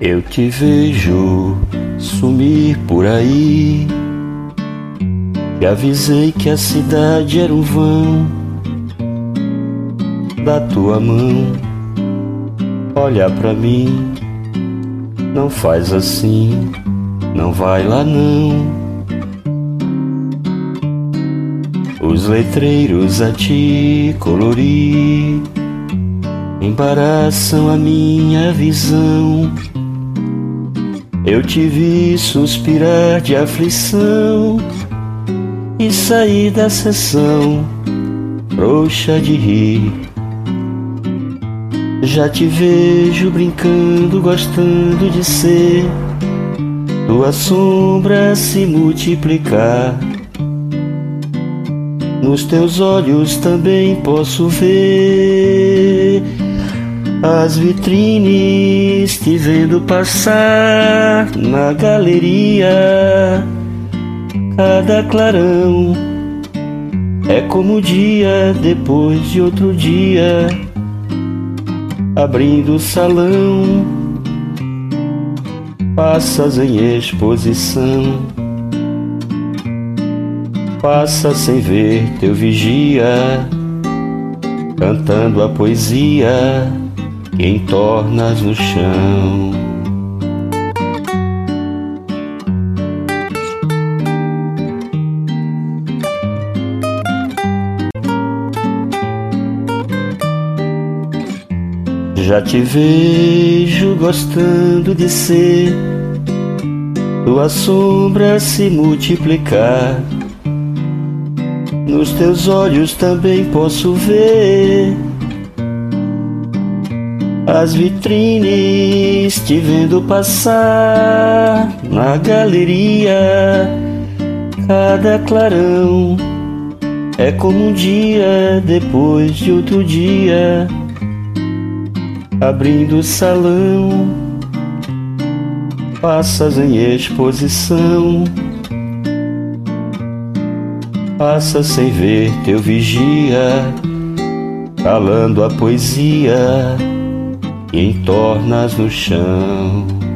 Eu te vejo sumir por aí. Te avisei que a cidade era um vão da tua mão. Olha pra mim, não faz assim, não vai lá não. Os letreiros a te colorir embaraçam a minha visão. Eu te vi suspirar de aflição e sair da sessão, frouxa de rir. Já te vejo brincando, gostando de ser tua sombra se multiplicar. Nos teus olhos também posso ver as vitrines te vendo passar na galeria. Cada clarão é como dia depois de outro dia, abrindo o salão. Passas em exposição, passa sem ver teu vigia, cantando a poesia entornas no chão. Já te vejo gostando de ser tua sombra se multiplicar. Nos teus olhos também posso ver as vitrines te vendo passar na galeria. Cada clarão é como um dia depois de outro dia, abrindo o salão. Passas em exposição, passa sem ver teu vigia, calando a poesia e entornas no chão.